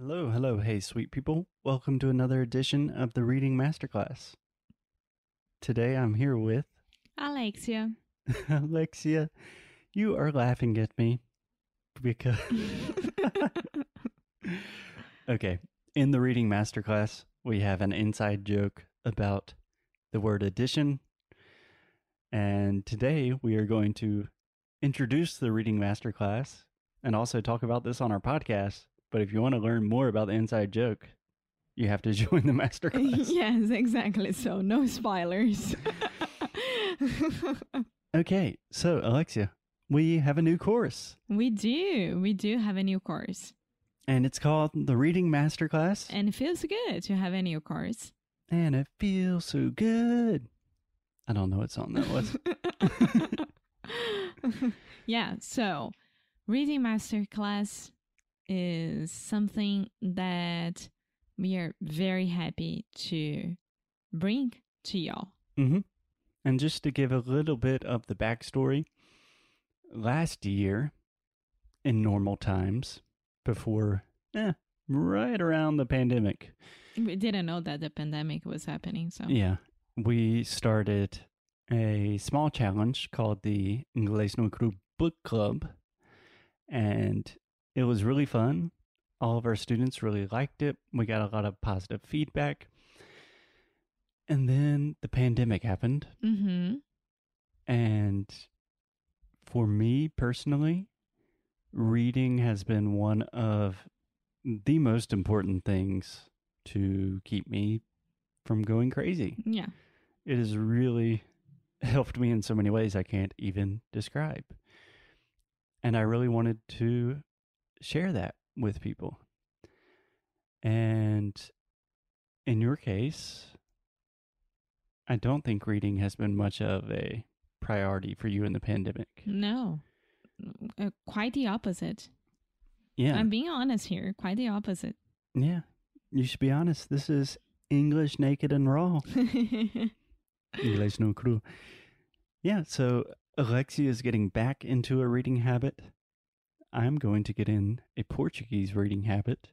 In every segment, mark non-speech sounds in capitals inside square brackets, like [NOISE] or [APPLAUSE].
Hello, hello, hey, sweet people. Welcome to another edition of the Reading Masterclass. Today I'm here with Alexia. [LAUGHS] Alexia. You are laughing at me because. [LAUGHS] okay, in the Reading Masterclass, we have an inside joke about the word addition. And today we are going to introduce the Reading Masterclass and also talk about this on our podcast. But if you want to learn more about the inside joke, you have to [LAUGHS] join the masterclass. [LAUGHS] yes, exactly. So no spoilers. [LAUGHS] okay, so Alexia, we have a new course, we do. We do have a new course. and it's called the Reading Masterclass, And it feels good to have a new course. and it feels so good. I don't know what song that was. yeah, so reading masterclass is something that we are very happy to bring to y'all. hmm And just to give a little bit of the backstory, last year, in normal times, before, eh, right around the pandemic, We didn't know that the pandemic was happening, so. Yeah, we started a small challenge called the Inglés no Cru Book Club, and it was really fun. All of our students really liked it. We got a lot of positive feedback. And then the pandemic happened. hmm And for me personally, reading has been one of the most important things to keep me from going crazy. Yeah. It has really helped me in so many ways I can't even describe. And I really wanted to share that with people. And in your case, I don't think reading has been much of a priority for you in the pandemic. No, uh, quite the opposite. Yeah. I'm being honest here. Quite the opposite. yeah. You should be honest. This is English naked and raw. [LAUGHS] English no cru. Yeah, so Alexia is getting back into a reading habit. I'm going to get in a Portuguese reading habit.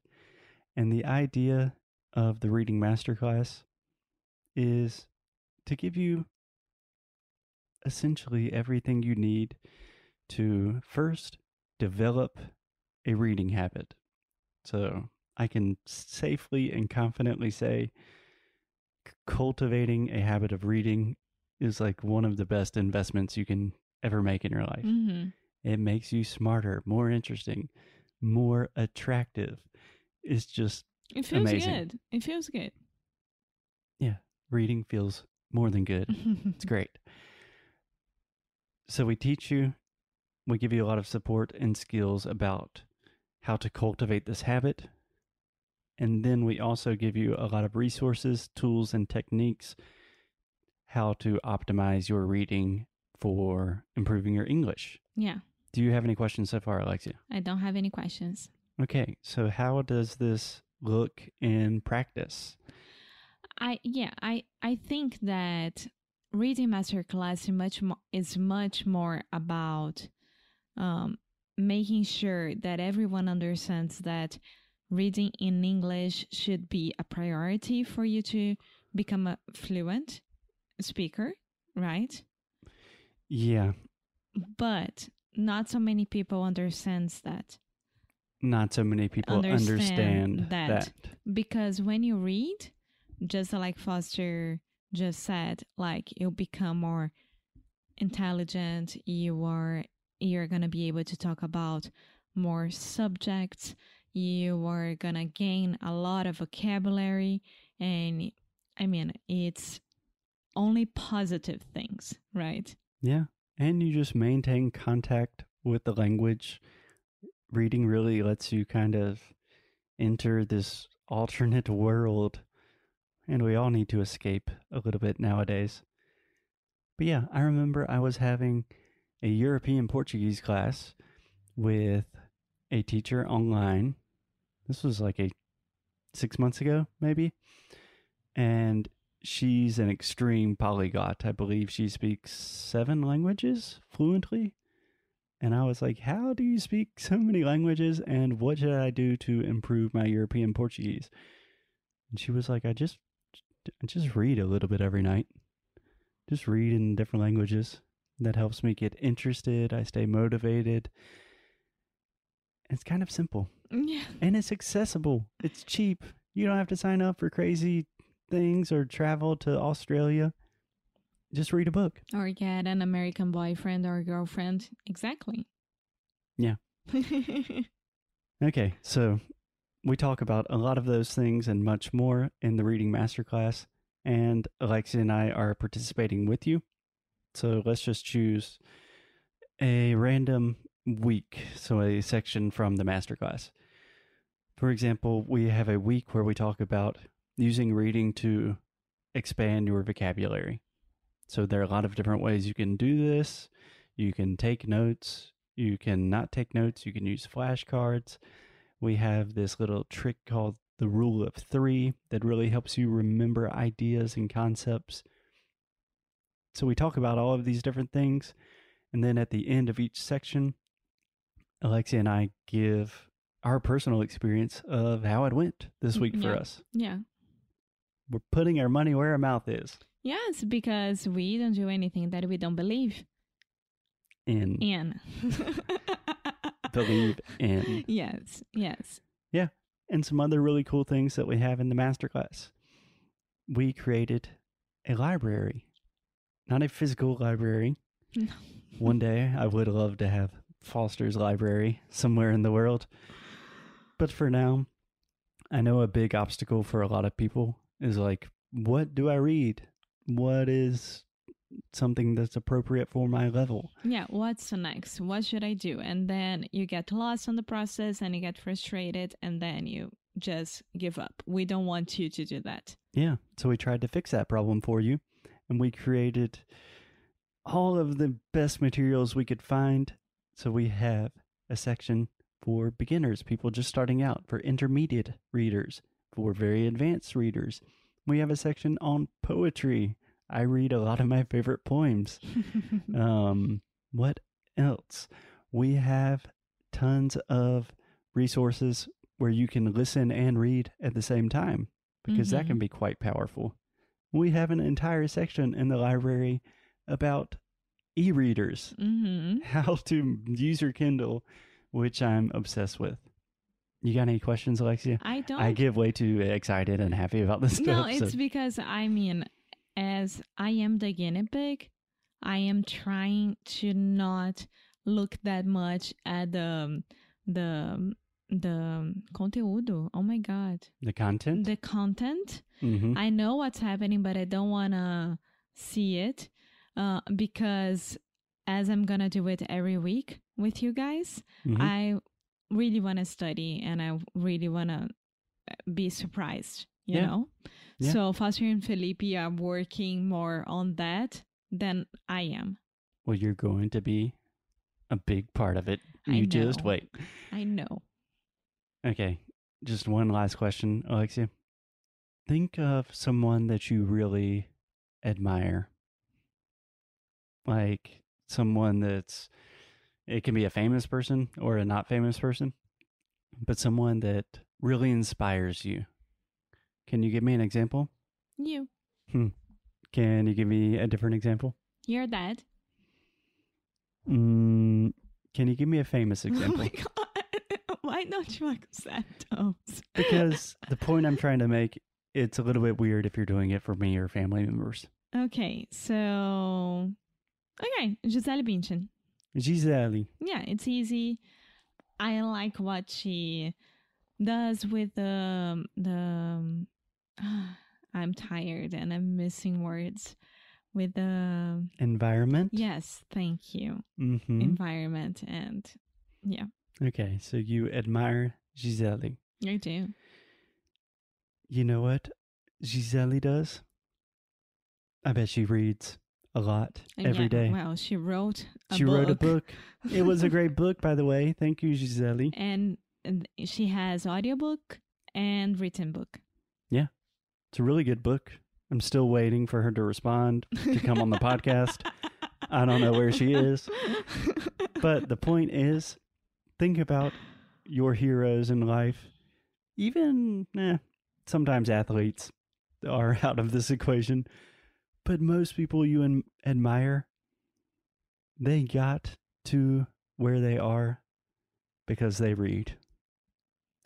And the idea of the reading masterclass is to give you essentially everything you need to first develop a reading habit. So I can safely and confidently say cultivating a habit of reading is like one of the best investments you can ever make in your life. hmm It makes you smarter, more interesting, more attractive. It's just It feels Amazing. good. It feels good. Yeah, reading feels more than good. It's [LAUGHS] great. So we teach you, we give you a lot of support and skills about how to cultivate this habit. And then we also give you a lot of resources, tools, and techniques how to optimize your reading for improving your English. yeah. Do you have any questions so far, Alexia? I don't have any questions. Okay, so how does this look in practice? I yeah, I I think that reading masterclass is much more is much more about um, making sure that everyone understands that reading in English should be a priority for you to become a fluent speaker, right? Yeah, But not so many people understands that. not so many people Understand understand, that. that. because when you read just like foster just said like you'll become more intelligent you are you're gonna be able to talk about more subjects you are gonna gain a lot of vocabulary and i mean it's only positive things right Yeah. And you just maintain contact with the language. Reading really lets you kind of enter this alternate [LAUGHS] world. And we all need to escape a little bit nowadays. But yeah, I remember I was having a European Portuguese class with a teacher online. This was like a six months ago, maybe. And she's an extreme polyglot. I believe she speaks seven languages fluently. And I was like, How do you speak so many languages? And what should I do to improve my European Portuguese? And she was like, I just, I just read a little bit every night. Just read in different languages. That helps me get interested. I stay motivated. It's kind of simple Yeah. and it's accessible. It's cheap. You don't have to sign up for crazy things or travel to Australia. Just read a book. Or get an American boyfriend or girlfriend. Exactly. Yeah. [LAUGHS] Okay, so we talk about a lot of those things and much more in the reading masterclass, and Alexia and I are participating with you. So let's just choose a random week, so a section from the masterclass. For example, we have a week where we talk about using reading to expand your vocabulary. So there are a lot of different ways you can do this. You can take notes, you can not take notes, you can use flashcards. We have this little trick called the rule of three that really helps you remember ideas and concepts. So we talk about all of these different things. And then at the end of each section, Alexia and I give our personal experience of how it went this week for us. yeah. We're putting our money where our mouth is. Yes, because we don't do anything that we don't believe In in. [LAUGHS] [LAUGHS] believe in. Yes, yes. Yeah. And some other really cool things that we have in the masterclass. We created a library, not a physical library. No. [LAUGHS] One day I would love to have Foster's library somewhere in the world. But for now, I know a big obstacle for a lot of people is like, what do I read? What is something that's appropriate for my level? Yeah, what's the next? What should I do? And then you get lost on the process and you get frustrated and then you just give up. We don't want you to do that. Yeah. So we tried to fix that problem for you and we created all of the best materials we could find. So we have a section for beginners, people just starting out, for intermediate readers, for very advanced readers. We have a section on poetry. I read a lot of my favorite poems. [LAUGHS] Um, what else? We have tons of resources where you can listen and read at the same time because that can Mhm. be quite powerful. We have an entire section in the library about e readers, hmm [LAUGHS] how to use your Kindle, which I'm obsessed with. You got any questions, Alexia? I don't. I get way too excited and happy about this no, it's so- because I mean, as I am the guinea pig, I am trying to not look that much at the the the conteúdo. Oh my god, the content. the content. hmm I know what's happening, but I don't wanna see it uh, because as I'm gonna do it every week with you guys, Mhm. I really want to study and I really want to uh, be surprised, you Yeah. know? Yeah. So Foster and Felipe are working more on that than I am. Well, you're going to be a big part of it. I You just wait. I know. Okay, just one last question, Alexia. Think of someone that you really admire. Like someone that's, it can be a famous person or a not famous person, but someone that really inspires you. Can you give me an example? You. Can you give me a different example? Your dad. Mm, can you give me a famous example? [LAUGHS] Oh my god. [LAUGHS] Why don't you accept those? because [LAUGHS] the point I'm trying to make, it's a little bit weird if you're doing it for me or family members. Okay, so okay, Gisele Bündchen. Gisele. Yeah, it's easy. I like what she does with the um, the. Um, [SIGHS] I'm tired and I'm missing words with the um, Environment. yes, thank you. Mm-hmm. Environment and yeah, okay, so you admire Gisele. I do. You know what Gisele does? I bet she reads a lot And every yeah, day. Well, she wrote a she book. wrote a book. it was a great [LAUGHS] book, by the way. Thank you, Gisele. and, and she has audiobook and written book. Yeah, it's a really good book. I'm still waiting for her to respond to come on the podcast. I don't know where she is, but the point is, think about your heroes in life. Even, eh, sometimes athletes are [LAUGHS] out of this equation, but most people you an- admire, they got to where they are because they read.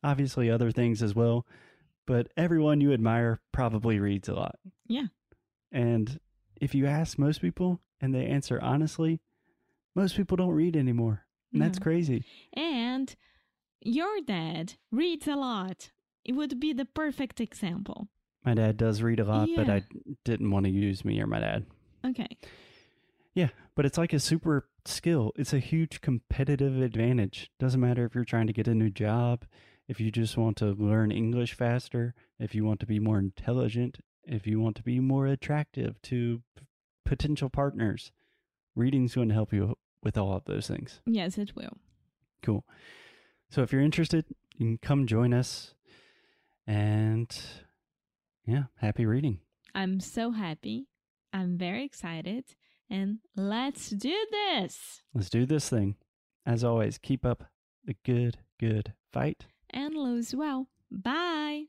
Obviously, other things as well, but everyone you admire probably reads a lot. Yeah. And if you ask most people and they answer honestly, most people don't read anymore. And that's crazy. And your dad reads a lot. It would be the perfect example. My dad does read a lot, but Yeah. I didn't want to use me or my dad. Okay. Yeah, but it's like a super skill. It's a huge competitive advantage. Doesn't matter if you're trying to get a new job, if you just want to learn English faster, if you want to be more intelligent, if you want to be more attractive to p- potential partners. Reading's going to help you with all of those things. Yes, it will. Cool. So if you're interested, you can come join us. And yeah, happy reading. I'm so happy. I'm very excited. And let's do this Let's do this thing. As always, keep up the good, good fight. and lose well. Bye.